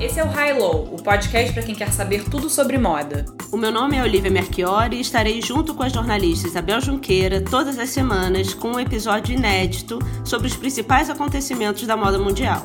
Esse é o High Low, o podcast para quem quer saber tudo sobre moda. O meu nome é Olivia Merchiori e estarei junto com a jornalista Isabel Junqueira todas as semanas com um episódio inédito sobre os principais acontecimentos da moda mundial.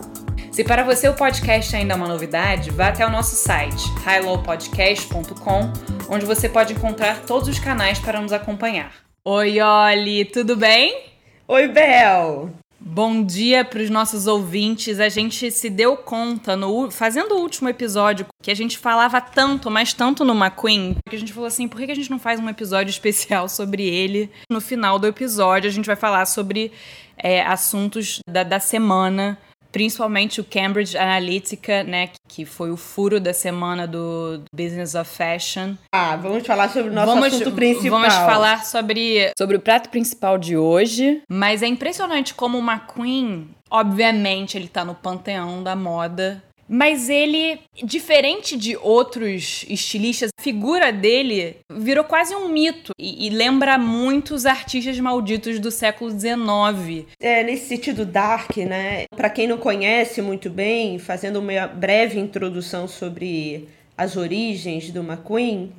Se para você o podcast ainda é uma novidade, vá até o nosso site, highlowpodcast.com, onde você pode encontrar todos os canais para nos acompanhar. Oi, Oli, tudo bem? Oi, Bel! Bom dia para os nossos ouvintes. A gente se deu conta, no, fazendo o último episódio, que a gente falava tanto, mas tanto no McQueen, que a gente falou assim: por que a gente não faz um episódio especial sobre ele? No final do episódio, a gente vai falar sobre é, assuntos da, da semana principalmente o Cambridge Analytica, né, que foi o furo da semana do Business of Fashion. Ah, vamos falar sobre o nosso vamos, assunto principal. Vamos falar sobre, sobre o prato principal de hoje, mas é impressionante como o McQueen, obviamente, ele tá no panteão da moda mas ele, diferente de outros estilistas, a figura dele virou quase um mito e, e lembra muitos artistas malditos do século XIX. É, nesse sentido dark, né? Para quem não conhece muito bem, fazendo uma breve introdução sobre as origens do McQueen,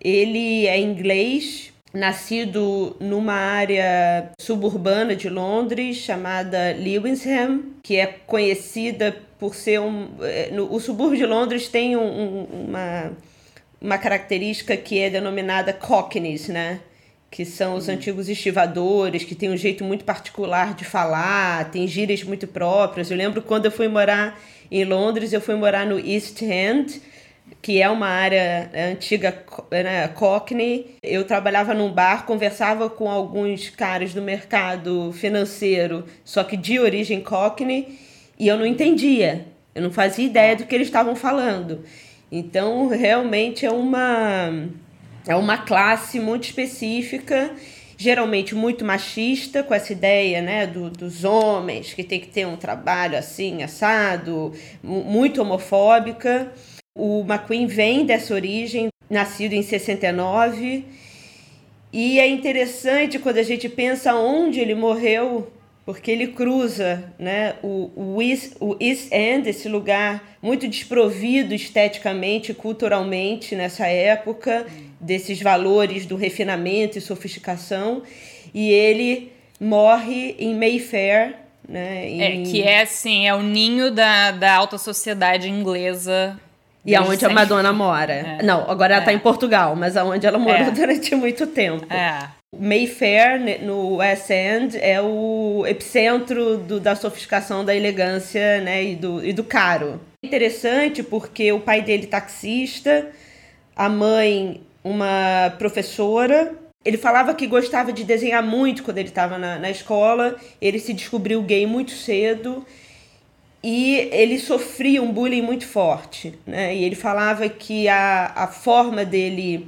ele é inglês, nascido numa área suburbana de Londres chamada Lewisham, que é conhecida por ser um. É, no, o subúrbio de Londres tem um, um, uma, uma característica que é denominada cockneys, né? Que são os antigos estivadores, que têm um jeito muito particular de falar, tem gírias muito próprias. Eu lembro quando eu fui morar em Londres, eu fui morar no East End que é uma área antiga né, Cockney. Eu trabalhava num bar, conversava com alguns caras do mercado financeiro, só que de origem Cockney, e eu não entendia. Eu não fazia ideia do que eles estavam falando. Então, realmente é uma é uma classe muito específica, geralmente muito machista, com essa ideia né, do, dos homens que tem que ter um trabalho assim, assado, muito homofóbica. O McQueen vem dessa origem, nascido em 69, e é interessante quando a gente pensa onde ele morreu, porque ele cruza né, o, o, East, o East End, esse lugar muito desprovido esteticamente e culturalmente nessa época, desses valores do refinamento e sofisticação, e ele morre em Mayfair, né, em... É, que é assim, é o ninho da, da alta sociedade inglesa e aonde a Madonna mora. É. Não, agora ela está é. em Portugal, mas aonde ela morou é. durante muito tempo. É. Mayfair, no West End, é o epicentro do, da sofisticação, da elegância né, e, do, e do caro. Interessante porque o pai dele taxista, a mãe uma professora. Ele falava que gostava de desenhar muito quando ele estava na, na escola. Ele se descobriu gay muito cedo e ele sofria um bullying muito forte, né? E ele falava que a, a forma dele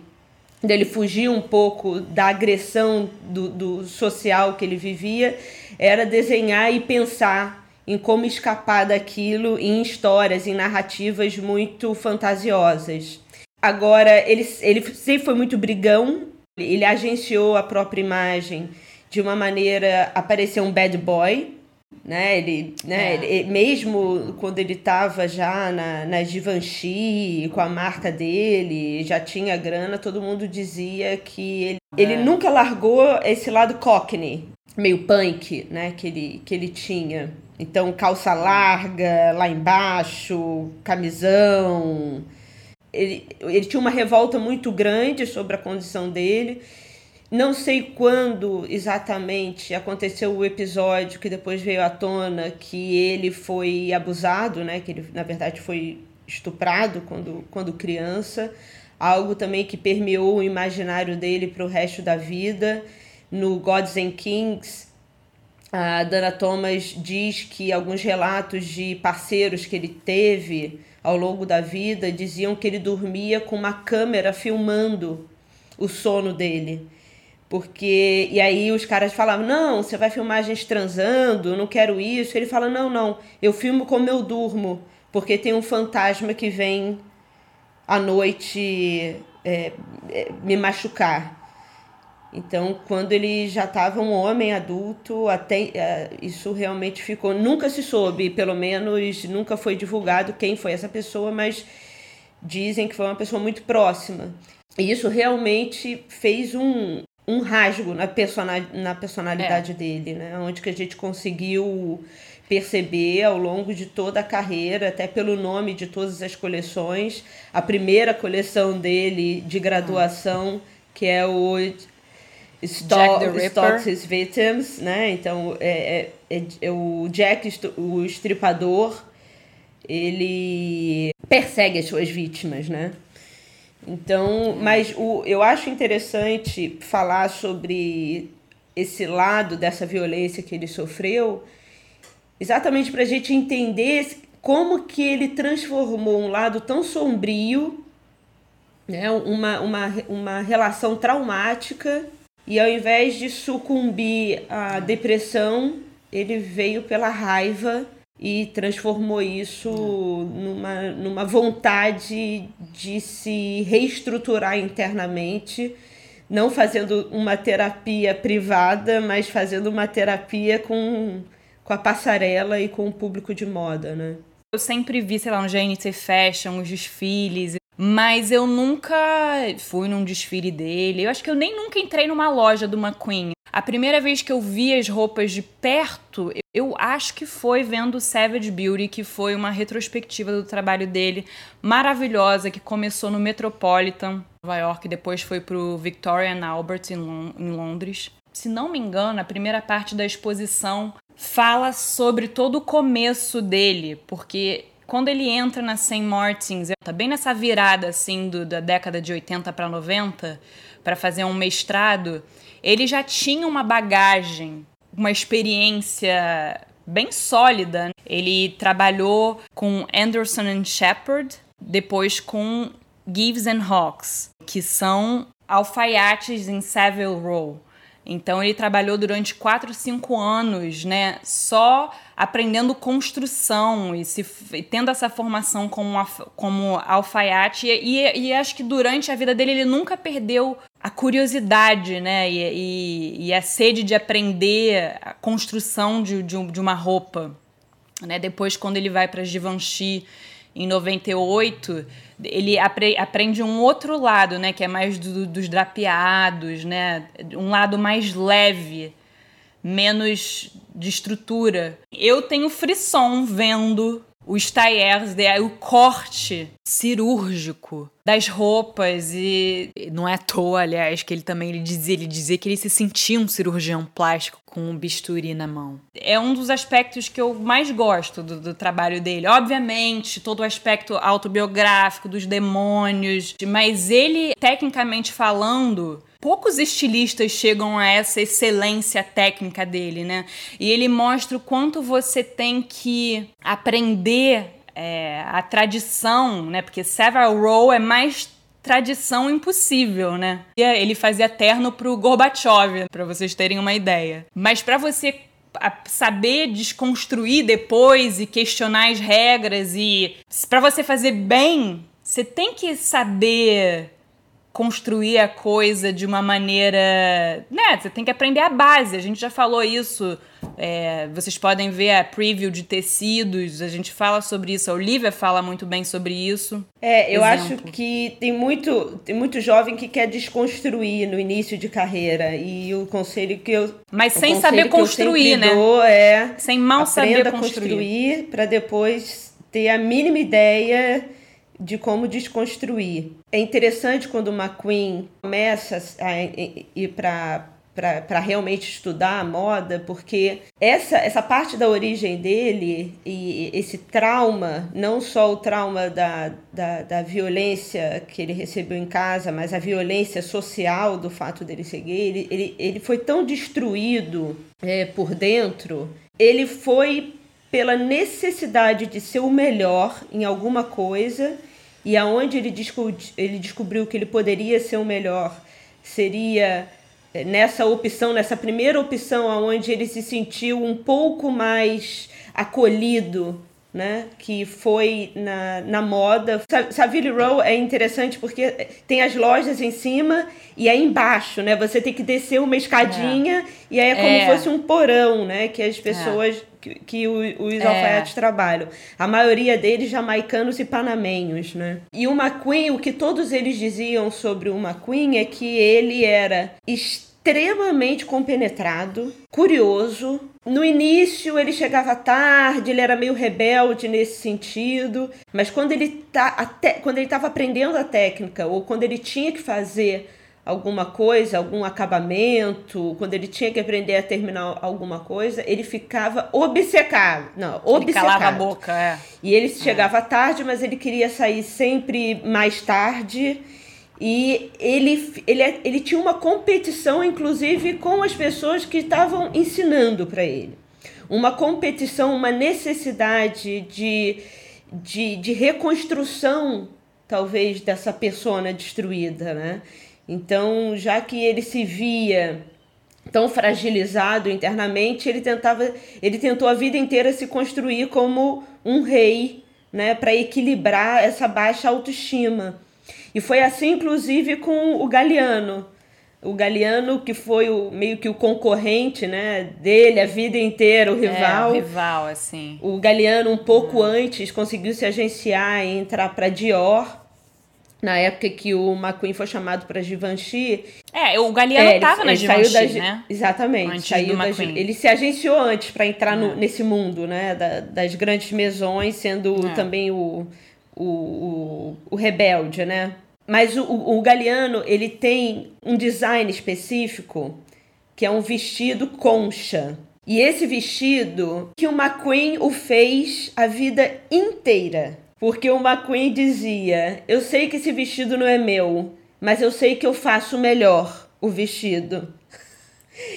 dele fugir um pouco da agressão do, do social que ele vivia era desenhar e pensar em como escapar daquilo em histórias, em narrativas muito fantasiosas. Agora, ele, ele sempre foi muito brigão, ele agenciou a própria imagem de uma maneira a parecer um bad boy, né? Ele, né? É. Ele, mesmo quando ele estava já na, na Givenchy, com a marca dele, já tinha grana, todo mundo dizia que ele, é. ele nunca largou esse lado cockney, meio punk, né? Que ele, que ele tinha. Então, calça larga, lá embaixo, camisão. Ele, ele tinha uma revolta muito grande sobre a condição dele. Não sei quando exatamente aconteceu o episódio que depois veio à tona que ele foi abusado, né? Que ele, na verdade, foi estuprado quando, quando criança. Algo também que permeou o imaginário dele para o resto da vida. No Gods and Kings, a Dana Thomas diz que alguns relatos de parceiros que ele teve ao longo da vida diziam que ele dormia com uma câmera filmando o sono dele. Porque. E aí os caras falavam: não, você vai filmar a gente transando, não quero isso. Ele fala: não, não, eu filmo como eu durmo, porque tem um fantasma que vem à noite é, é, me machucar. Então, quando ele já estava um homem adulto, até é, isso realmente ficou. Nunca se soube, pelo menos nunca foi divulgado quem foi essa pessoa, mas dizem que foi uma pessoa muito próxima. E isso realmente fez um, um rasgo na, na personalidade é. dele, né? Onde que a gente conseguiu perceber ao longo de toda a carreira, até pelo nome de todas as coleções. A primeira coleção dele de graduação, que é o Stalk, Stalks His Victims, né? Então, é, é, é, é o Jack, o estripador, ele persegue as suas vítimas, né? Então, mas o, eu acho interessante falar sobre esse lado dessa violência que ele sofreu, exatamente para a gente entender como que ele transformou um lado tão sombrio, né, uma, uma, uma relação traumática, e ao invés de sucumbir à depressão, ele veio pela raiva e transformou isso numa, numa vontade de se reestruturar internamente, não fazendo uma terapia privada, mas fazendo uma terapia com, com a passarela e com o público de moda, né? Eu sempre vi, sei lá, um GNT Fashion, os desfiles, mas eu nunca fui num desfile dele. Eu acho que eu nem nunca entrei numa loja do McQueen. A primeira vez que eu vi as roupas de perto, eu acho que foi vendo Savage Beauty, que foi uma retrospectiva do trabalho dele, maravilhosa, que começou no Metropolitan, Nova York, depois foi pro Victoria and Albert em, em Londres. Se não me engano, a primeira parte da exposição fala sobre todo o começo dele, porque quando ele entra na St. Martins, tá bem nessa virada assim do, da década de 80 para 90, para fazer um mestrado, ele já tinha uma bagagem, uma experiência bem sólida. Ele trabalhou com Anderson and Shepard, depois com Gives and Hawks, que são alfaiates em Savile Row. Então ele trabalhou durante 4, 5 anos, né, só aprendendo construção e, se, e tendo essa formação como, como alfaiate. E, e, acho que durante a vida dele ele nunca perdeu a curiosidade, né, e, e, a sede de aprender a construção de, de, de uma roupa. Né? Depois, quando ele vai para Givenchy em 98 ele apre aprende um outro lado, né, que é mais do, dos drapeados, né, um lado mais leve, menos de estrutura. Eu tenho frisson vendo os tailleurs, o corte cirúrgico das roupas e não é à toa, aliás, que ele também ele dizia, ele dizia que ele se sentia um cirurgião plástico com um bisturi na mão. É um dos aspectos que eu mais gosto do, do trabalho dele. Obviamente, todo o aspecto autobiográfico dos demônios, mas ele, tecnicamente falando, poucos estilistas chegam a essa excelência técnica dele, né? E ele mostra o quanto você tem que aprender é, a tradição, né? Porque Savile Row é mais tradição impossível, né? Ele fazia terno pro Gorbachev, para vocês terem uma ideia. Mas para você saber desconstruir depois e questionar as regras e para você fazer bem, você tem que saber construir a coisa de uma maneira. Né, você tem que aprender a base. A gente já falou isso. É, vocês podem ver a preview de tecidos, a gente fala sobre isso. A Olivia fala muito bem sobre isso. É, eu Exemplo. acho que tem muito, tem muito jovem que quer desconstruir no início de carreira. E o conselho que eu. Mas sem saber construir, né? É sem mal saber construir. construir para depois ter a mínima ideia de como desconstruir. É interessante quando uma Queen começa a ir para para realmente estudar a moda, porque essa, essa parte da origem dele e esse trauma, não só o trauma da, da, da violência que ele recebeu em casa, mas a violência social do fato dele ser gay, ele, ele, ele foi tão destruído é, por dentro, ele foi pela necessidade de ser o melhor em alguma coisa e aonde ele, desco ele descobriu que ele poderia ser o melhor seria eh, nessa opção, nessa primeira opção, aonde ele se sentiu um pouco mais acolhido né, que foi na, na moda. Savile Row é interessante porque tem as lojas em cima e aí embaixo, né? Você tem que descer uma escadinha é. e aí é como é. fosse um porão, né? Que as pessoas, é. que, que os é. alfaiates trabalham. A maioria deles jamaicanos e panamenhos, né? E o McQueen, o que todos eles diziam sobre o McQueen é que ele era extremamente compenetrado, curioso. No início ele chegava tarde, ele era meio rebelde nesse sentido, mas quando ele tá até quando ele estava aprendendo a técnica ou quando ele tinha que fazer alguma coisa, algum acabamento, quando ele tinha que aprender a terminar alguma coisa, ele ficava obcecado. Não, obcecado. Ele calava a boca, é. E ele chegava é. tarde, mas ele queria sair sempre mais tarde e ele, ele, ele tinha uma competição, inclusive, com as pessoas que estavam ensinando para ele. Uma competição, uma necessidade de, de, de reconstrução, talvez, dessa persona destruída, né? Então, já que ele se via tão fragilizado internamente, ele tentava, ele tentou a vida inteira se construir como um rei, né, para equilibrar essa baixa autoestima. E foi assim, inclusive, com o Galeano. O Galeano, que foi o, meio que o concorrente né, dele a vida inteira, o rival. É, o rival, assim. O Galeano, um pouco uhum. antes, conseguiu se agenciar e entrar para Dior na época que o McQueen foi chamado para Givenchy. É, o Galeano estava é, na Givenchy, da, né? Exatamente. Antes saiu do da. Ele se agenciou antes para entrar no, é. nesse mundo, né? Da, das grandes mesões, sendo é. também o, o, o, o, rebelde, né? Mas o, o Galeano, ele tem um design específico que é um vestido concha. E esse vestido que o McQueen o fez a vida inteira. Porque o McQueen dizia: Eu sei que esse vestido não é meu, mas eu sei que eu faço melhor o vestido.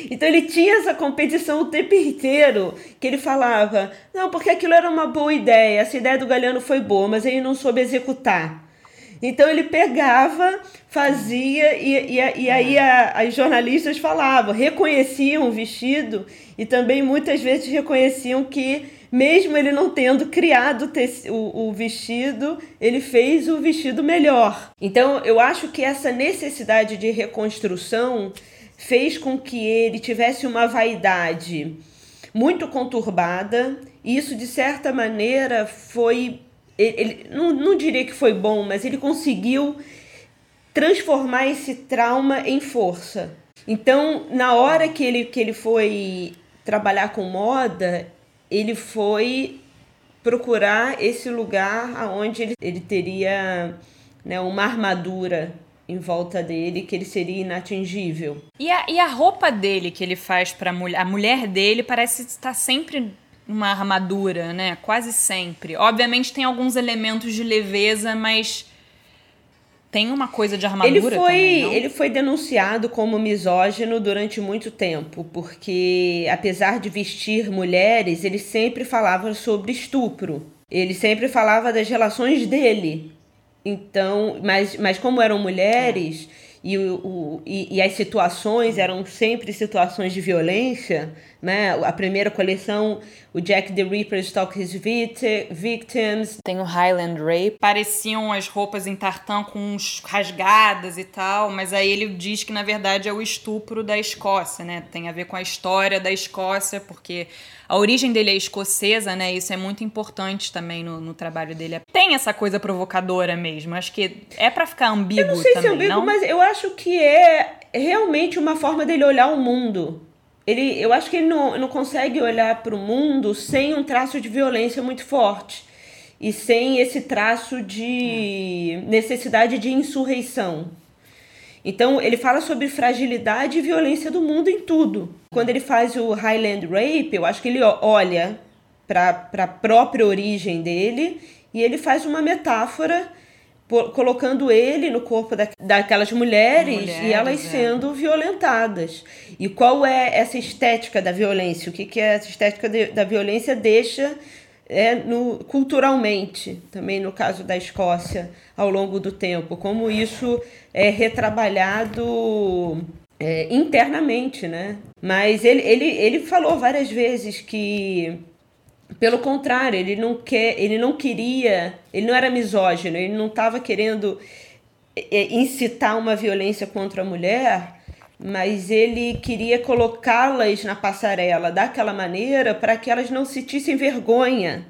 Então ele tinha essa competição o tempo inteiro, que ele falava: Não, porque aquilo era uma boa ideia, essa ideia do Galeano foi boa, mas ele não soube executar. Então ele pegava, fazia, e, e, e aí a, as jornalistas falavam, reconheciam o vestido e também muitas vezes reconheciam que, mesmo ele não tendo criado o, o vestido, ele fez o vestido melhor. Então eu acho que essa necessidade de reconstrução fez com que ele tivesse uma vaidade muito conturbada. E isso, de certa maneira, foi ele, não, não diria que foi bom, mas ele conseguiu transformar esse trauma em força. Então, na hora que ele, que ele foi trabalhar com moda, ele foi procurar esse lugar onde ele, ele teria né, uma armadura em volta dele que ele seria inatingível. E a, e a roupa dele que ele faz para mulher, a mulher dele parece estar sempre uma armadura, né? Quase sempre. Obviamente tem alguns elementos de leveza, mas tem uma coisa de armadura ele foi, também? Ele foi denunciado como misógino durante muito tempo, porque apesar de vestir mulheres, ele sempre falava sobre estupro. Ele sempre falava das relações dele. Então, mas, mas como eram mulheres... É. e, o, e, e, as situações eram sempre situações de violência, né? A primeira coleção, o Jack the Ripper Stalk His Victims. Tem o Highland Rape. Pareciam as roupas em tartan com uns rasgadas e tal, mas aí ele diz que na verdade é o estupro da Escócia, né? Tem a ver com a história da Escócia, porque a origem dele é escocesa, né? Isso é muito importante também no, no trabalho dele. Tem essa coisa provocadora mesmo. Acho que é para ficar ambíguo também, Eu não sei também, se é ambíguo, não? mas eu acho que é realmente uma forma dele olhar o mundo. Ele, eu acho que ele não, não consegue olhar para o mundo sem um traço de violência muito forte e sem esse traço de necessidade de insurreição. Então, ele fala sobre fragilidade e violência do mundo em tudo. Quando ele faz o Highland Rape, eu acho que ele olha para a própria origem dele e ele faz uma metáfora colocando ele no corpo da, daquelas mulheres, mulheres, e elas é. sendo violentadas. E qual é essa estética da violência? O que, que é essa estética de, da violência deixa é, no, culturalmente, também no caso da Escócia, ao longo do tempo, como isso é retrabalhado é, internamente, né? Mas ele, ele, ele falou várias vezes que Pelo contrário, ele não quer, ele não queria, ele não era misógino, ele não estava querendo é, é, incitar uma violência contra a mulher, mas ele queria colocá-las na passarela daquela maneira para que elas não sentissem vergonha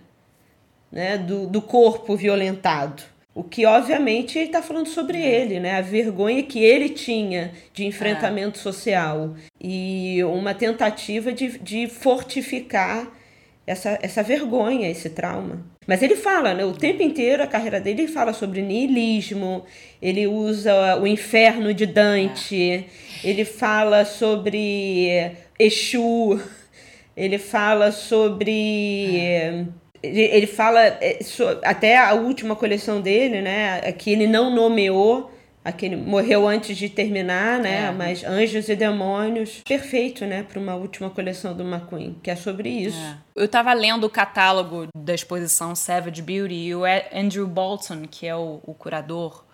né, do, do corpo violentado. O que, obviamente, está falando sobre ele, né? A vergonha que ele tinha de enfrentamento é. social e uma tentativa de, de fortificar essa, essa vergonha, esse trauma. Mas ele fala, né, o tempo inteiro, a carreira dele, ele fala sobre niilismo, ele usa o inferno de Dante, é. ele fala sobre Exu, ele fala sobre. É. Ele fala é, até a última coleção dele, né? Que ele não nomeou aquele morreu antes de terminar, né? É. Mas Anjos e Demônios, perfeito, né, para uma última coleção do McQueen, que é sobre isso. É. Eu estava lendo o catálogo da exposição Savage Beauty e o Andrew Bolton, que é o, o curador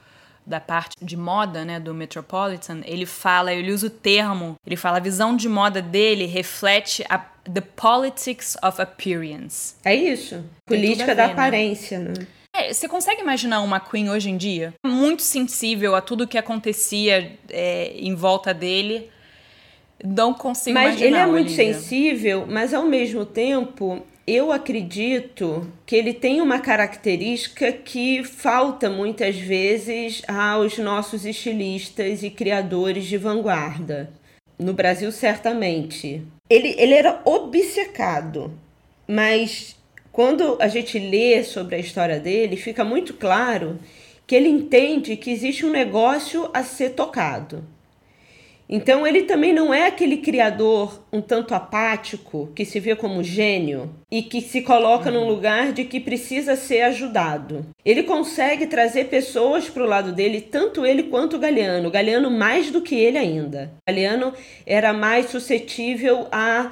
da parte de moda, né, do Metropolitan, ele fala, ele usa o termo, ele fala a visão de moda dele reflete a the politics of appearance. É isso. Política da né? aparência, né? né? É, você consegue imaginar uma Queen hoje em dia? Muito sensível a tudo que acontecia é, em volta dele. Não consigo mas imaginar. Mas ele é muito sensível, mas ao mesmo tempo eu acredito que ele tem uma característica que falta muitas vezes aos nossos estilistas e criadores de vanguarda. No Brasil, certamente. Ele, ele era obcecado, mas quando a gente lê sobre a história dele, fica muito claro que ele entende que existe um negócio a ser tocado. Então ele também não é aquele criador um tanto apático que se vê como gênio e que se coloca uhum. num lugar de que precisa ser ajudado. Ele consegue trazer pessoas para o lado dele, tanto ele quanto o Galeano. O Galeano mais do que ele ainda. O Galeano era mais suscetível a,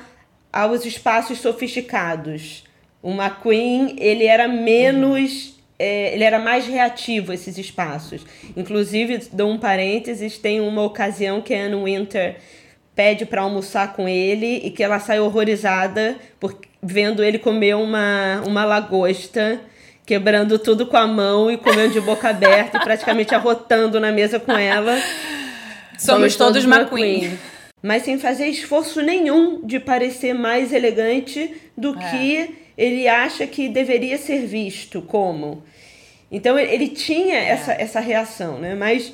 aos espaços sofisticados. O McQueen, ele era menos. É, ele era mais reativo a esses espaços. Inclusive, dou um parênteses, tem uma ocasião que a Anne Winter pede para almoçar com ele e que ela sai horrorizada por vendo ele comer uma, uma lagosta, quebrando tudo com a mão e comendo de boca aberta e praticamente arrotando na mesa com ela. Somos, Somos todos, todos McQueen. McQueen. Mas sem fazer esforço nenhum de parecer mais elegante do é. que ele acha que deveria ser visto como. Então ele tinha é. essa, essa reação, né? Mas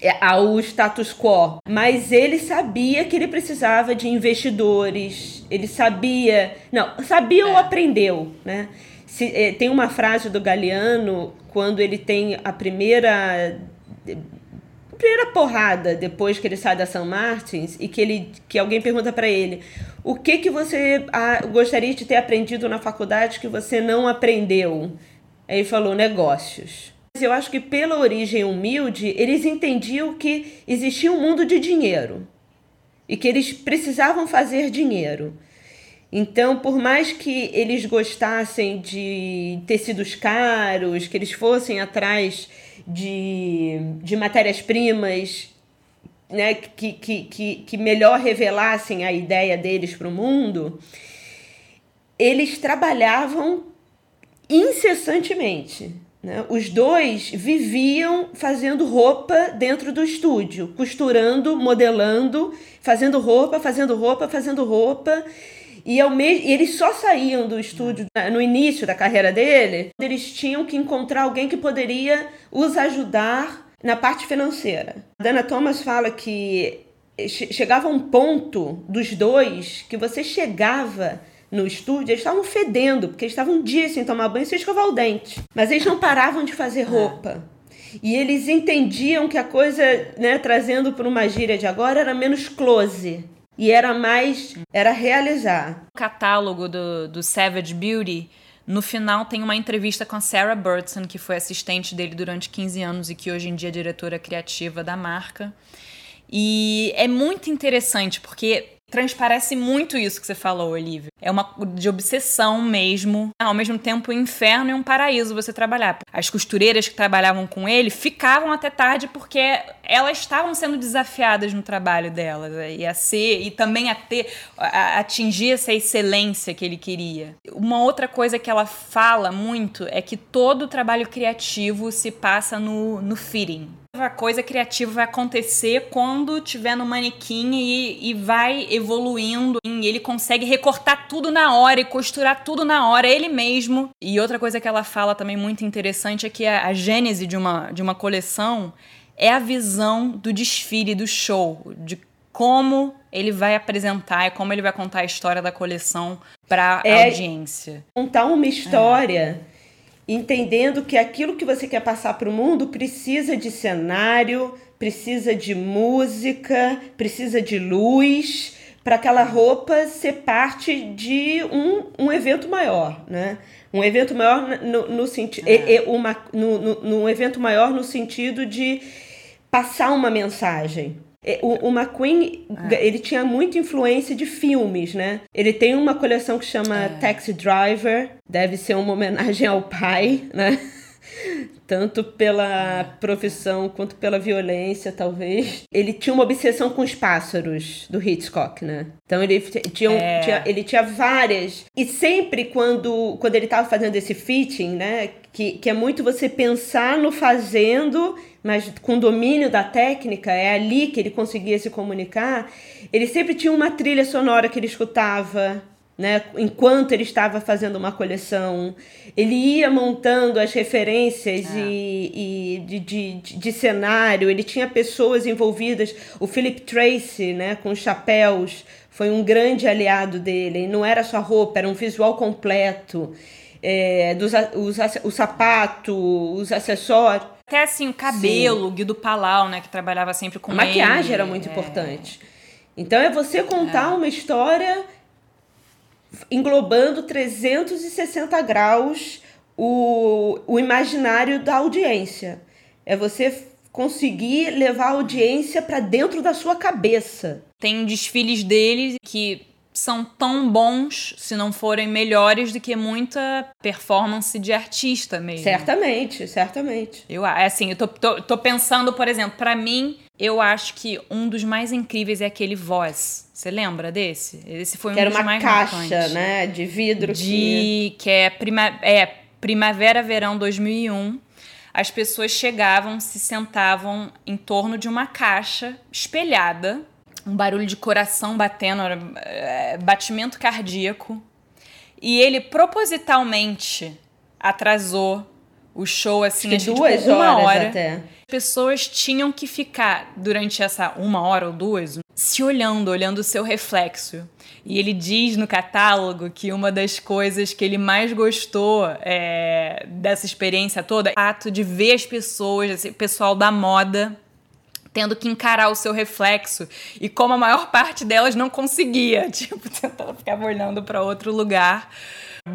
é, ao status quo. Mas ele sabia que ele precisava de investidores. Ele sabia, não, sabia é. ou aprendeu, né? Se, é, tem uma frase do Galeano quando ele tem a primeira primeira porrada depois que ele sai da São Martins e que ele que alguém pergunta para ele o que que você ah, gostaria de ter aprendido na faculdade que você não aprendeu? Aí ele falou negócios. Eu acho que pela origem humilde eles entendiam que existia um mundo de dinheiro e que eles precisavam fazer dinheiro. Então, por mais que eles gostassem de tecidos caros, que eles fossem atrás de, de matérias-primas né, que, que, que, que melhor revelassem a ideia deles para o mundo, eles trabalhavam incessantemente. Né? Os dois viviam fazendo roupa dentro do estúdio, costurando, modelando, fazendo roupa, fazendo roupa, fazendo roupa. E, ao me... e eles só saíam do estúdio no início da carreira dele, eles tinham que encontrar alguém que poderia os ajudar na parte financeira. A Dana Thomas fala que chegava um ponto dos dois que você chegava no estúdio, eles estavam fedendo, porque eles estavam um dia sem tomar banho sem escovar o dente. Mas eles não paravam de fazer roupa. E eles entendiam que a coisa, né, trazendo para uma gíria de agora, era menos close e era mais era realizar. O catálogo do, do Savage Beauty, no final tem uma entrevista com a Sarah Burton, que foi assistente dele durante 15 anos e que hoje em dia é diretora criativa da marca. E é muito interessante porque transparece muito isso que você falou, Olivia. É uma de obsessão mesmo, ao mesmo tempo um inferno e um paraíso você trabalhar. As costureiras que trabalhavam com ele ficavam até tarde porque elas estavam sendo desafiadas no trabalho delas né? e a ser e também a ter a atingir essa excelência que ele queria. Uma outra coisa que ela fala muito é que todo o trabalho criativo se passa no, no fitting a coisa criativa vai acontecer quando tiver no manequim e, e vai evoluindo. E ele consegue recortar tudo na hora e costurar tudo na hora, ele mesmo. E outra coisa que ela fala também muito interessante é que a, a gênese de uma, de uma coleção é a visão do desfile, do show, de como ele vai apresentar e como ele vai contar a história da coleção para a é audiência. Contar uma história. É entendendo que aquilo que você quer passar para o mundo precisa de cenário, precisa de música, precisa de luz, para aquela roupa ser parte de um, um evento maior, né? Um evento maior no, no sentido. É. uma, no, no, evento maior no sentido de passar uma mensagem. É, o, o McQueen, é. ele tinha muita influência de filmes, né? Ele tem uma coleção que chama é. Taxi Driver, deve ser uma homenagem ao pai, né? Tanto pela profissão quanto pela violência, talvez. Ele tinha uma obsessão com os pássaros do Hitchcock, né? Então ele tinha, é. tinha ele tinha várias. E sempre quando, quando ele estava fazendo esse fitting, né? Que, que é muito você pensar no fazendo mas com domínio da técnica, é ali que ele conseguia se comunicar. Ele sempre tinha uma trilha sonora que ele escutava, né, enquanto ele estava fazendo uma coleção. Ele ia montando as referências é. e, e de, de, de, cenário, ele tinha pessoas envolvidas. O Philip Tracy, né, com chapéus, foi um grande aliado dele. Não era só roupa, era um visual completo. É, dos, os, o sapato, os acessórios até assim, o cabelo, Sim. Guido Palau, né, que trabalhava sempre com a maquiagem ele. era muito é. importante. Então é você contar é. uma história englobando 360 graus o, o imaginário da audiência. É você conseguir levar a audiência para dentro da sua cabeça. Tem desfiles deles que são tão bons, se não forem melhores, do que muita performance de artista mesmo. Certamente, certamente. Eu, é assim, eu tô, tô, tô pensando, por exemplo, para mim, eu acho que um dos mais incríveis é aquele Voz. Você lembra desse? Esse foi que um era dos uma mais caixa, marcantes. né, de vidro. De, que... que é, prima, é Primavera, Verão 2001 as pessoas chegavam, se sentavam em torno de uma caixa espelhada um barulho de coração batendo, é, batimento cardíaco. E ele propositalmente atrasou o show assim, que acho duas tipo, uma hora. Até. As pessoas tinham que ficar durante essa uma hora ou duas se olhando, olhando o seu reflexo. E ele diz no catálogo que uma das coisas que ele mais gostou é, dessa experiência toda é o ato de ver as pessoas, esse pessoal da moda, tendo que encarar o seu reflexo e como a maior parte delas não conseguia, tipo, tentando ficar olhando para outro lugar.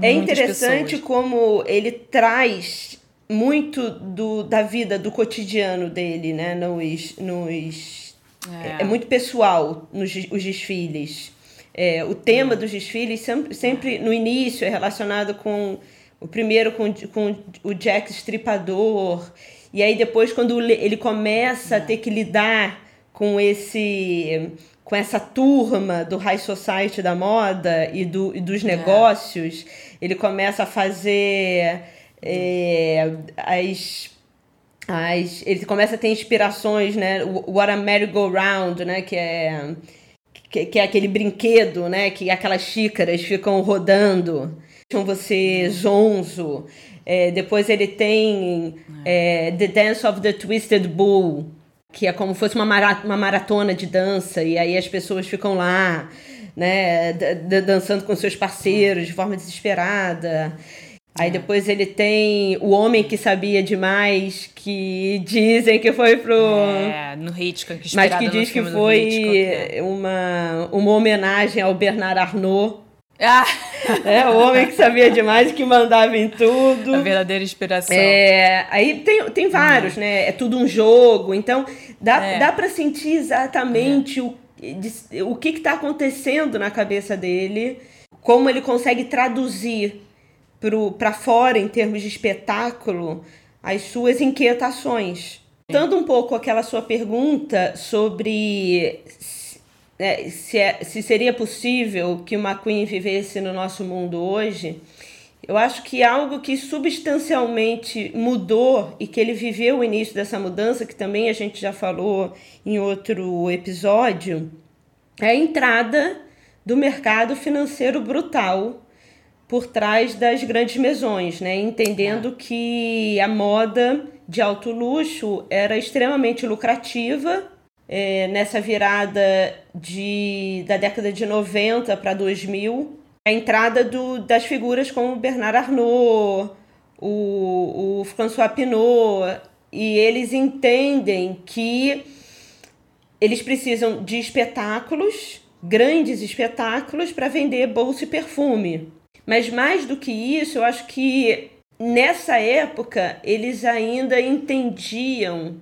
É interessante pessoas. como ele traz muito do, da vida, do cotidiano dele, né? Nos, nos, é. é muito pessoal nos os desfiles. É, o tema dos desfiles sempre, sempre no início é relacionado com o primeiro com, com o Jack Stripador e aí depois quando ele começa a ter que lidar com esse com essa turma do high society da moda e, do, e dos é. negócios, ele começa a fazer é, as as, ele começa a ter inspirações, né? What a Merry-Go-Round, né? Que é, que, que, é aquele brinquedo, né? Que aquelas xícaras ficam rodando, deixam você zonzo. É, depois ele tem é, The Dance of the Twisted Bull, que é como se fosse uma, mara uma maratona de dança, e aí as pessoas ficam lá, né, dançando com seus parceiros de forma desesperada. Aí depois ele tem o homem que sabia demais, que dizem que foi pro. É, no Hitchcock, Mas que diz que foi é. uma, uma homenagem ao Bernard Arnault, ah. É, o homem que sabia demais que mandava em tudo. A verdadeira inspiração. É, aí tem, tem vários, hum. né? É tudo um jogo. Então, dá, é. dá para sentir exatamente é. o de, o que está acontecendo na cabeça dele, como ele consegue traduzir para fora, em termos de espetáculo, as suas inquietações. Dando um pouco aquela sua pergunta sobre né, se, é, se seria possível que uma Queen vivesse no nosso mundo hoje, eu acho que algo que substancialmente mudou e que ele viveu o início dessa mudança, que também a gente já falou em outro episódio, é a entrada do mercado financeiro brutal por trás das grandes mesões, né? entendendo que a moda de alto luxo era extremamente lucrativa é, nessa virada de, da década de 90 para 2000, a entrada do, das figuras como Bernard Arnault, o, o François Pinault, e eles entendem que eles precisam de espetáculos, grandes espetáculos, para vender bolsa e perfume. Mas mais do que isso, eu acho que nessa época eles ainda entendiam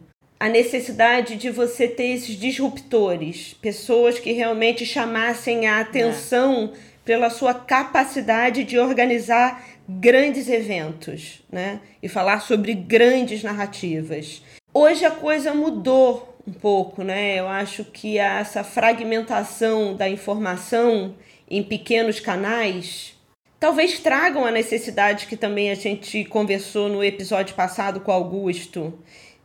a necessidade de você ter esses disruptores, pessoas que realmente chamassem a atenção é. pela sua capacidade de organizar grandes eventos, né? E falar sobre grandes narrativas. Hoje a coisa mudou um pouco, né? Eu acho que essa fragmentação da informação em pequenos canais talvez tragam a necessidade que também a gente conversou no episódio passado com Augusto,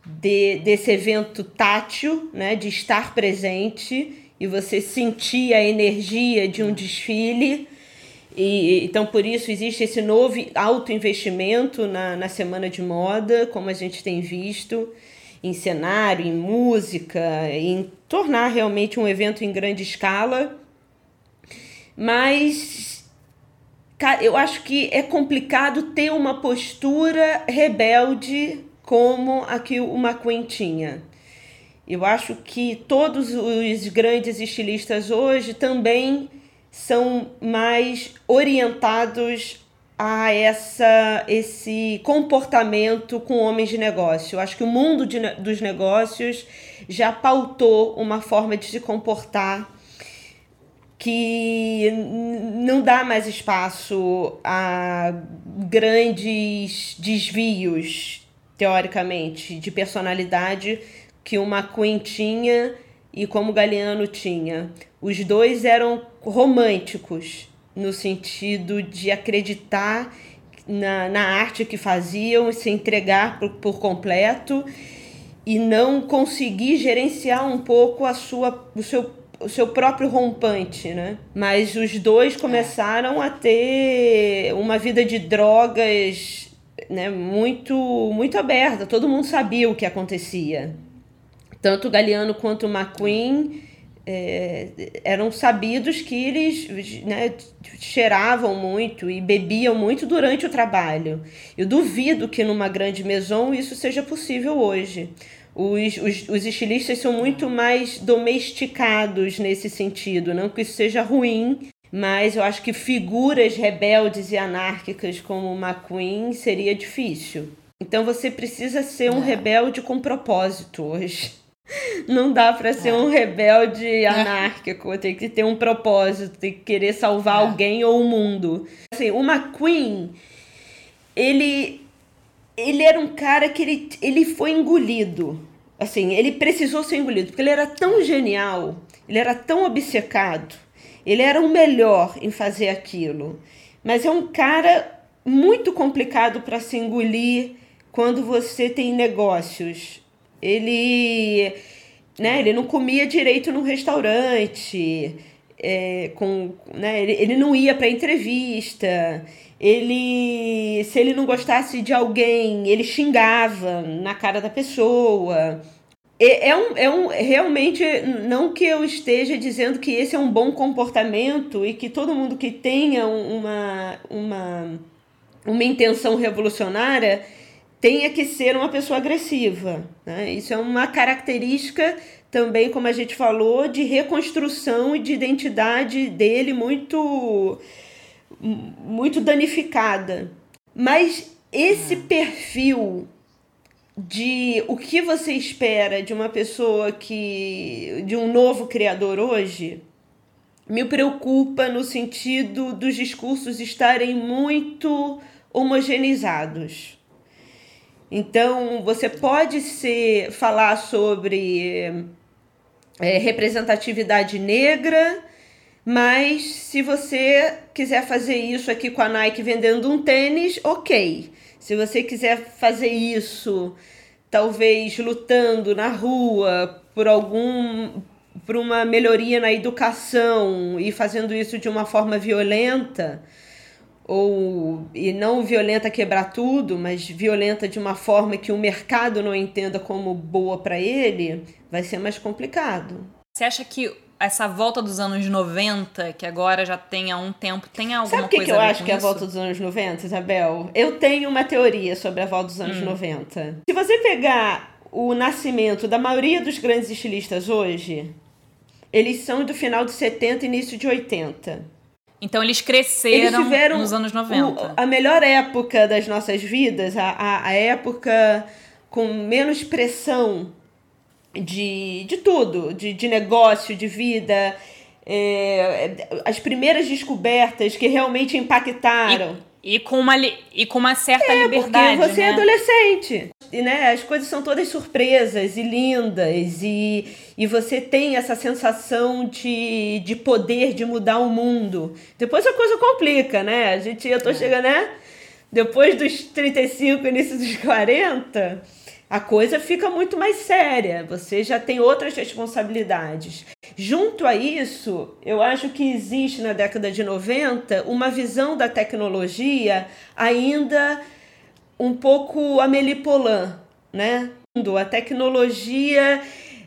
de, desse evento tátil, né, de estar presente e você sentir a energia de um desfile. E, então, por isso, existe esse novo alto investimento na, na Semana de Moda, como a gente tem visto, em cenário, em música, em tornar realmente um evento em grande escala. Mas eu acho que é complicado ter uma postura rebelde como a que o McQueen tinha. Eu acho que todos os grandes estilistas hoje também são mais orientados a essa esse comportamento com homens de negócio. Eu acho que o mundo de, dos negócios já pautou uma forma de se comportar que não dá mais espaço a grandes desvios, teoricamente, de personalidade que o McQueen tinha e como Galeano tinha. Os dois eram românticos, no sentido de acreditar na, na arte que faziam e se entregar por, por completo e não conseguir gerenciar um pouco a sua, o seu o seu próprio rompante, né? Mas os dois começaram a ter uma vida de drogas, né, muito muito aberta. Todo mundo sabia o que acontecia. Tanto o Galeano quanto o McQueen é, eram sabidos que eles né, cheiravam muito e bebiam muito durante o trabalho. Eu duvido que numa grande maison isso seja possível hoje. Os, os, os estilistas são muito mais domesticados nesse sentido. Não que isso seja ruim, mas eu acho que figuras rebeldes e anárquicas como McQueen seria difícil. Então você precisa ser um é. rebelde com propósito hoje. Não dá para ser é. um rebelde anárquico, tem que ter um propósito, tem que querer salvar é. alguém ou o mundo. Assim, o McQueen, ele ele era um cara que ele, ele foi engolido. Assim, ele precisou ser engolido, porque ele era tão genial, ele era tão obcecado, ele era o melhor em fazer aquilo. Mas é um cara muito complicado para se engolir quando você tem negócios. Ele, né, ele não comia direito no restaurante, é, com, né, ele, ele não ia para entrevista, ele se ele não gostasse de alguém, ele xingava na cara da pessoa. É, é, um, é um realmente não que eu esteja dizendo que esse é um bom comportamento e que todo mundo que tenha uma, uma, uma intenção revolucionária tenha que ser uma pessoa agressiva. Né? Isso é uma característica também, como a gente falou, de reconstrução e de identidade dele muito muito danificada. Mas esse é. perfil de o que você espera de uma pessoa que. de um novo criador hoje, me preocupa no sentido dos discursos estarem muito homogeneizados. Então, você pode ser, falar sobre é, representatividade negra, mas se você quiser fazer isso aqui com a Nike vendendo um tênis, ok. Se você quiser fazer isso, talvez lutando na rua por algum por uma melhoria na educação e fazendo isso de uma forma violenta, ou e não violenta quebrar tudo, mas violenta de uma forma que o mercado não entenda como boa para ele, vai ser mais complicado. Você acha que essa volta dos anos 90, que agora já tem há um tempo, tem alguma Sabe que coisa que eu acho que é a volta dos anos 90, Isabel? Eu tenho uma teoria sobre a volta dos Hum. anos 90. Se você pegar o nascimento da maioria dos grandes estilistas hoje, eles são do final de 70 e início de 80. Então eles Eles cresceram tiveram nos anos o- 90. a melhor época das nossas vidas, a, a, a época com menos pressão de, de tudo, de, de negócio, de vida, é, as primeiras descobertas que realmente impactaram. E com uma, e com uma certa É, liberdade, porque você né? é adolescente. E, né, as coisas são todas surpresas e lindas. E, e você tem essa sensação de, de poder de mudar o mundo. Depois a coisa complica, né? A gente, eu É. tô chegando, né? Depois dos 35, início dos 40, a coisa fica muito mais séria. Você já tem outras responsabilidades. Junto a isso, eu acho que existe na década de 90 uma visão da tecnologia ainda um pouco Amélie Poulain, né? A tecnologia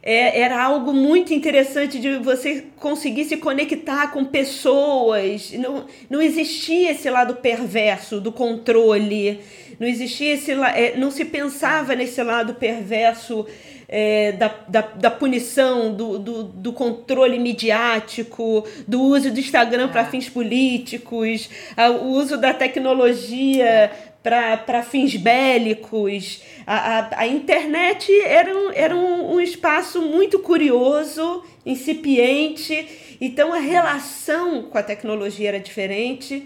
é, era algo muito interessante de você conseguir se conectar com pessoas. Não, não existia esse lado perverso do controle, não existia esse é, não se pensava nesse lado perverso é, da, da, da punição, do, do, do controle midiático, do uso do Instagram para fins políticos, a- o uso da tecnologia para fins bélicos. A, a, a internet era, um, era um, um espaço muito curioso, incipiente, então a relação com a tecnologia era diferente.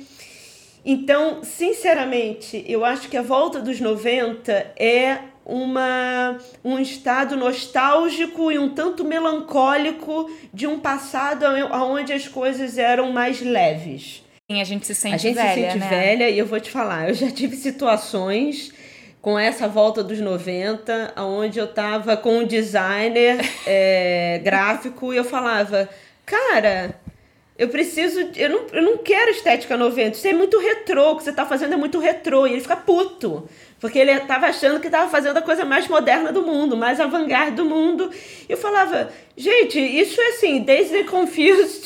Então, sinceramente, eu acho que a volta dos 90 é uma, um estado nostálgico e um tanto melancólico de um passado onde as coisas eram mais leves. Sim, a gente se sente A gente velha, se sente né? velha e eu vou te falar, eu já tive situações com essa volta dos 90, onde eu tava com um designer é, gráfico e eu falava, cara, eu preciso, eu não, eu não quero estética 90, isso é muito retrô, o que você tá fazendo é muito retrô, e ele fica puto. Porque ele tava achando que tava fazendo a coisa mais moderna do mundo, mais avant-garde do mundo. E eu falava, gente, isso é assim, Daisy Confused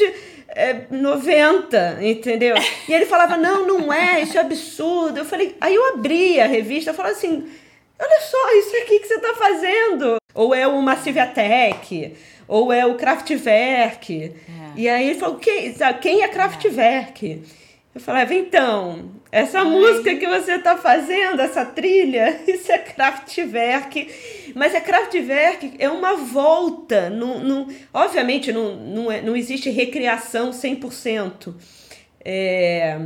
é, 90, entendeu? E ele falava, não, não é, isso é absurdo. Eu falei, aí eu abri a revista e falava assim, olha só, isso aqui que você tá fazendo. Ou é o Massive Attack, ou é o Kraftwerk. E aí ele falou, quem, quem é Kraftwerk? Eu falava, então, essa música que você tá fazendo, essa trilha, isso é Kraftwerk. Mas é Kraftwerk, é uma volta. Não, não, obviamente, não, não, é, não existe recriação 100%. É,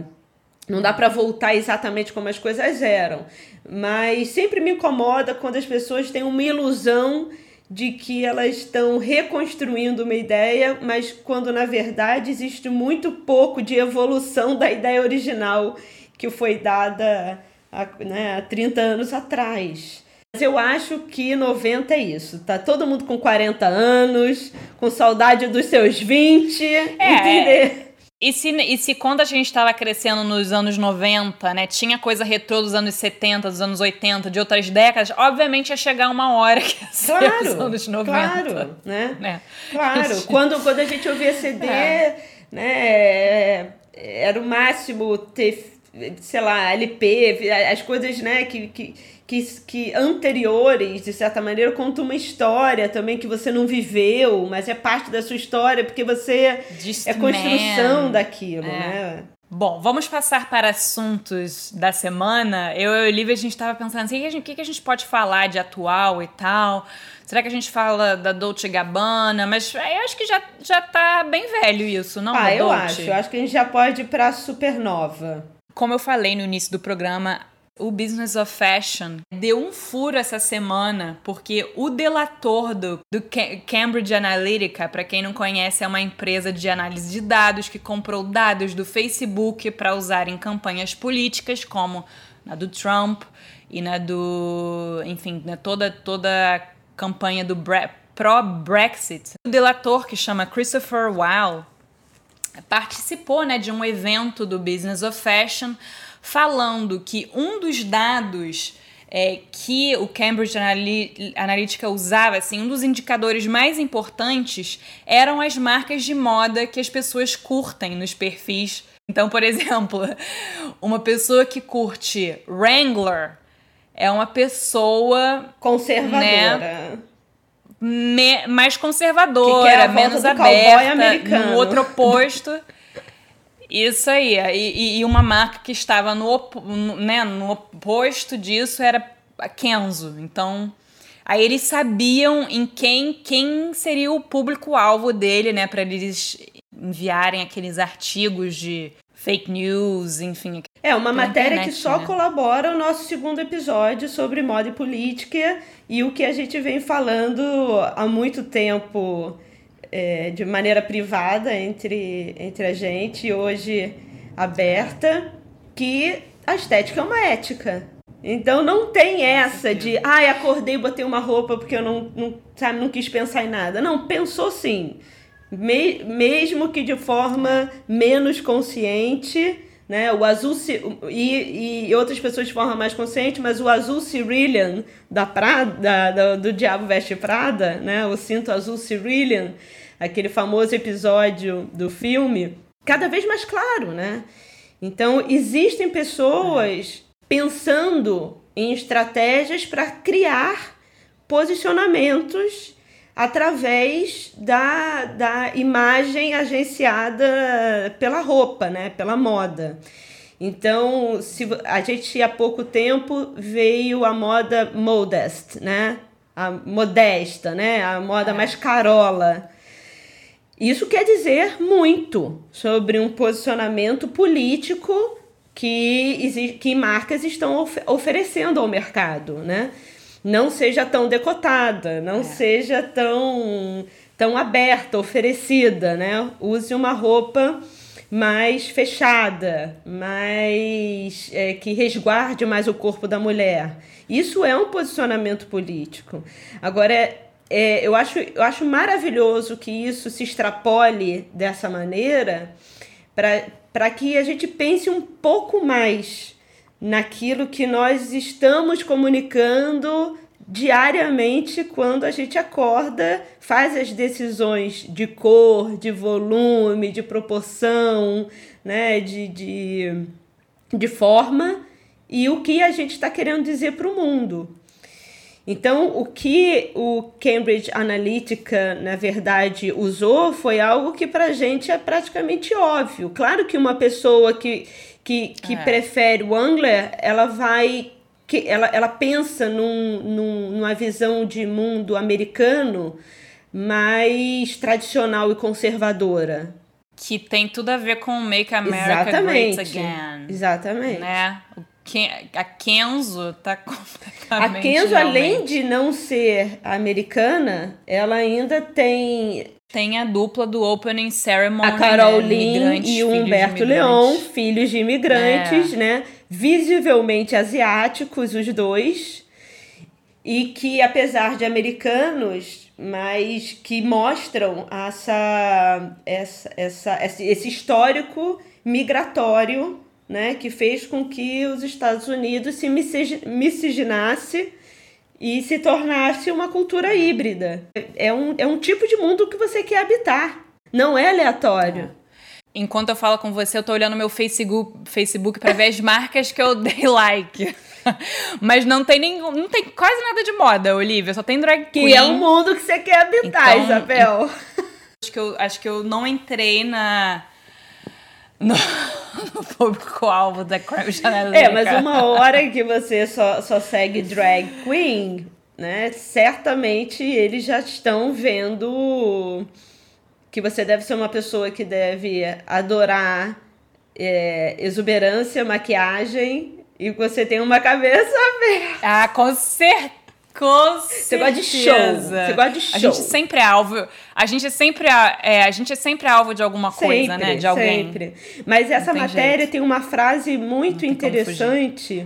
não dá para voltar exatamente como as coisas eram. Mas sempre me incomoda quando as pessoas têm uma ilusão de que elas estão reconstruindo uma ideia, mas quando na verdade existe muito pouco de evolução da ideia original que foi dada há, né, há 30 anos atrás. Mas eu acho que 90 é isso. Tá todo mundo com 40 anos, com saudade dos seus 20, entender? E se, e se quando a gente estava crescendo nos anos 90, né, tinha coisa retrô dos anos 70, dos anos 80, de outras décadas, obviamente ia chegar uma hora que ia ser Claro, os anos 90. claro, né? né? Claro, quando, quando a gente ouvia CD, É. né, era o máximo ter, sei lá, LP, as coisas, né, que, que, que, que anteriores, de certa maneira, contam uma história também que você não viveu, mas é parte da sua história, porque você Just é construção Man. daquilo, É. né? Bom, vamos passar para assuntos da semana. Eu e o Olivia, a gente estava pensando assim, o que, a gente, que, a gente pode falar de atual e tal? Será que a gente fala da Dolce Gabbana? Mas eu acho que já, já tá bem velho isso, não? Ah, eu acho. Eu acho que a gente já pode ir pra Supernova. Como eu falei no início do programa, o Business of Fashion deu um furo essa semana, porque o delator do, do Cambridge Analytica, para quem não conhece, é uma empresa de análise de dados que comprou dados do Facebook para usar em campanhas políticas, como na do Trump e na do. Enfim, na toda, toda a campanha do pró-Brexit. O delator, que chama Christopher Weil, participou né, de um evento do Business of Fashion falando que um dos dados é, que o Cambridge Analytica usava, assim, um dos indicadores mais importantes eram as marcas de moda que as pessoas curtem nos perfis. Então, por exemplo, uma pessoa que curte Wrangler é uma pessoa conservadora. Né, me, mais conservadora, menos aberta, no outro oposto. Isso aí. E, e, uma marca que estava no, op, né, no oposto disso era a Kenzo. Então, aí eles sabiam em quem, quem seria o público-alvo dele, né? Para eles enviarem aqueles artigos de fake news, enfim. É, uma matéria internet, que só né? colabora o nosso segundo episódio sobre moda e política e o que a gente vem falando há muito tempo é, de maneira privada entre, entre a gente, hoje aberta, que a estética é uma ética. Então não tem essa de, ai, ah, acordei e botei uma roupa porque eu não, não, sabe, não quis pensar em nada. Não, pensou sim. Me, mesmo que de forma menos consciente, né? O azul e, e outras pessoas de forma mais consciente, mas o azul Cerulean da Prada, da, do Diabo Veste Prada, né? O cinto azul Cerulean, aquele famoso episódio do filme, cada vez mais claro, né? Então, existem pessoas pensando em estratégias para criar posicionamentos através da, da imagem agenciada pela roupa, né? Pela moda. Então, se a gente há pouco tempo veio a moda modest, né? A modesta, né? A moda é. mais carola. Isso quer dizer muito sobre um posicionamento político que, que marcas estão of oferecendo ao mercado, né? Não seja tão decotada, não é. seja tão, tão aberta, oferecida, né? Use uma roupa mais fechada, mais é, que resguarde mais o corpo da mulher. Isso é um posicionamento político. Agora, é, eu, acho, eu acho maravilhoso que isso se extrapole dessa maneira para que a gente pense um pouco mais naquilo que nós estamos comunicando diariamente quando a gente acorda, faz as decisões de cor, de volume, de proporção, né, de, de, de forma e o que a gente está querendo dizer para o mundo. Então, o que o Cambridge Analytica, na verdade, usou foi algo que para a gente é praticamente óbvio. Claro que uma pessoa que, que, que é. prefere o Angler, ela vai. Que ela, ela pensa num, num, numa visão de mundo americano mais tradicional e conservadora. Que tem tudo a ver com Make America Exatamente. Great Again. Exatamente. Né? O a Kenzo tá completamente. A Kenzo, realmente. além de não ser americana, ela ainda tem. Tem a dupla do Opening Ceremony. A Carol né? e o Humberto Leon, filhos de imigrantes, é. né? Visivelmente asiáticos, os dois. E que, apesar de americanos, mas que mostram essa, essa, essa, esse histórico migratório né, que fez com que os Estados Unidos se misciginasse e se tornasse uma cultura híbrida. É um, é um tipo de mundo que você quer habitar, não é aleatório. Enquanto eu falo com você, eu tô olhando meu Facebook, Facebook para ver as marcas que eu dei like. Mas não tem nenhum, não tem quase nada de moda, Olivia, só tem drag queen. Que é um mundo que você quer habitar, então, Isabel. Acho que eu acho que eu não entrei na no, no público-alvo da Cambridge Analytica. É, mas uma hora que você só, só segue drag queen, né? Certamente eles já estão vendo que você deve ser uma pessoa que deve adorar é, exuberância, maquiagem e você tem uma cabeça aberta. Ah, com certeza. Com Você gosta de show. Você gosta de show. A gente sempre é alvo. A gente sempre é, é a gente é sempre alvo de alguma coisa, sempre, né? De alguém. Sempre. Mas essa tem matéria jeito. tem uma frase muito interessante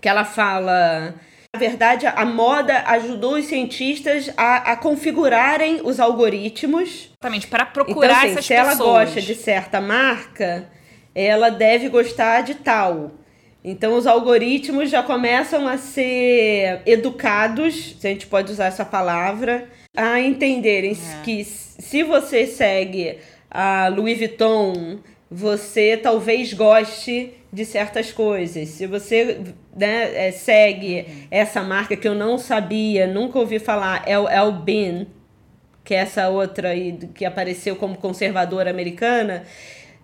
que ela fala. Na verdade, a moda ajudou os cientistas a, a configurarem os algoritmos. Exatamente, para Então, procurar assim, essas se pessoas. ela gosta de certa marca, ela deve gostar de tal. Então, os algoritmos já começam a ser educados, se a gente pode usar essa palavra, a entenderem É. que se você segue a Louis Vuitton, você talvez goste de certas coisas. Se você né, é, segue essa marca que eu não sabia, nunca ouvi falar, é o Elbin, que é essa outra aí que apareceu como conservadora americana,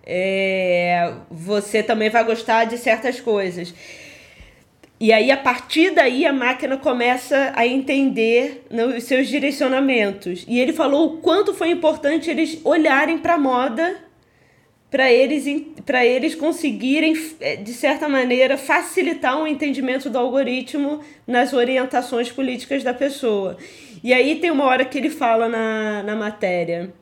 é, você também vai gostar de certas coisas. E aí, a partir daí, a máquina começa a entender né, os seus direcionamentos. E ele falou o quanto foi importante eles olharem para a moda para eles, eles conseguirem, eh, de certa maneira, facilitar o entendimento do algoritmo nas orientações políticas da pessoa. E aí tem uma hora que ele fala na, na matéria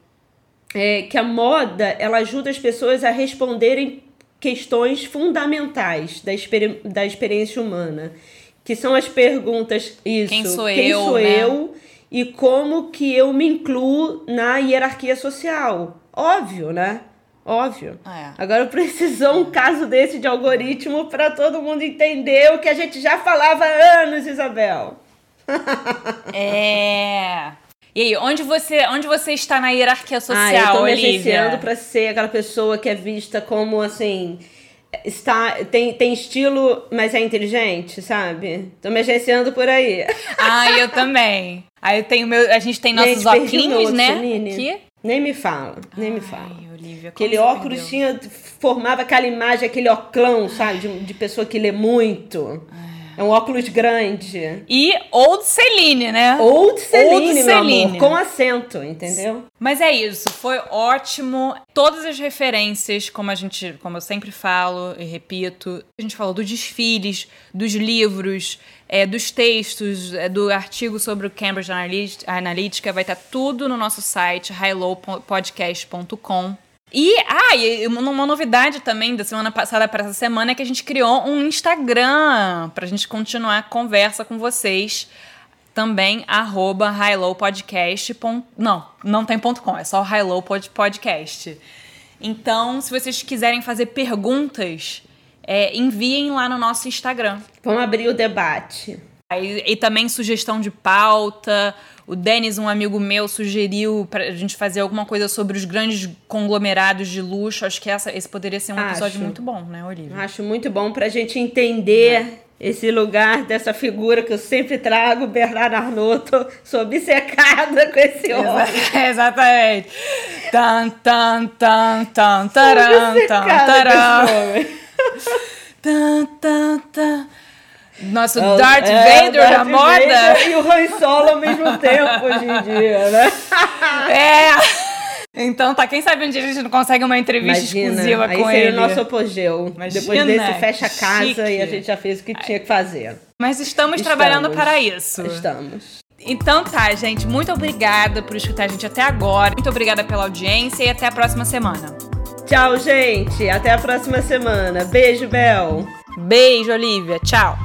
é, que a moda ela ajuda as pessoas a responderem questões fundamentais da, experi da experiência humana, que são as perguntas isso, Quem sou quem eu, sou né? eu e como que eu me incluo na hierarquia social. Óbvio, né? Óbvio. É. Agora precisou um caso desse de algoritmo para todo mundo entender o que a gente já falava há anos, Isabel. É. E aí, onde você, onde você está na hierarquia Ah, social, eu tô me Olivia? agenciando pra ser aquela pessoa que é vista como assim. Está, tem, tem estilo, mas é inteligente, sabe? Tô me agenciando por aí. Ah, eu também. Aí eu tenho meu, a gente tem nossos Gente, óculos, né? Nini. Aqui. Nem me fala, nem me fala. Ai, Olivia, Aquele óculos tinha, formava aquela imagem, aquele oclão, sabe? De, de pessoa que lê muito. É um óculos grande. E Old Celine, né? Old Celine, meu Celine. amor, com acento, entendeu? Mas é isso, foi ótimo. Todas as referências, como a gente, como eu sempre falo e repito, a gente falou dos desfiles, dos livros, é, dos textos, é, do artigo sobre o Cambridge Analyt- Analytica, vai estar tudo no nosso site highlowpodcast.com. E, ah, e uma novidade também da semana passada para essa semana é que a gente criou um Instagram para a gente continuar a conversa com vocês também arroba highlowpodcast. Não, não tem ponto .com, é só highlow pod- podcast. Então, se vocês quiserem fazer perguntas, é, enviem lá no nosso Instagram. Vamos abrir o debate. Aí- E, também sugestão de pauta. O Denis, um amigo meu, sugeriu pra gente fazer alguma coisa sobre os grandes conglomerados de luxo. Acho que essa, esse poderia ser um episódio Acho. muito bom, né, Olivia? Acho muito bom pra gente entender esse lugar dessa figura que eu sempre trago, Bernardo Arnault. Tô- Sou obcecada com esse homem. Exatamente. Tan, tan, tan, tan, taran, tan, taran. Tan, tan, tan. Nosso É Darth é, Vader da moda. Vader E o Han Solo ao mesmo tempo hoje em dia, né? É. Então tá, quem sabe um dia a gente não consegue uma entrevista exclusiva aí com seria ele. o nosso apogeu. Imagina, Depois desse fecha a casa chique. e a gente já fez o que tinha que fazer. Mas estamos, Estamos. trabalhando para isso. Estamos. Então tá, gente. Muito obrigada por escutar a gente até agora. Muito obrigada pela audiência e até a próxima semana. Tchau, gente. Até a próxima semana. Beijo, Bel. Beijo, Olivia. Tchau.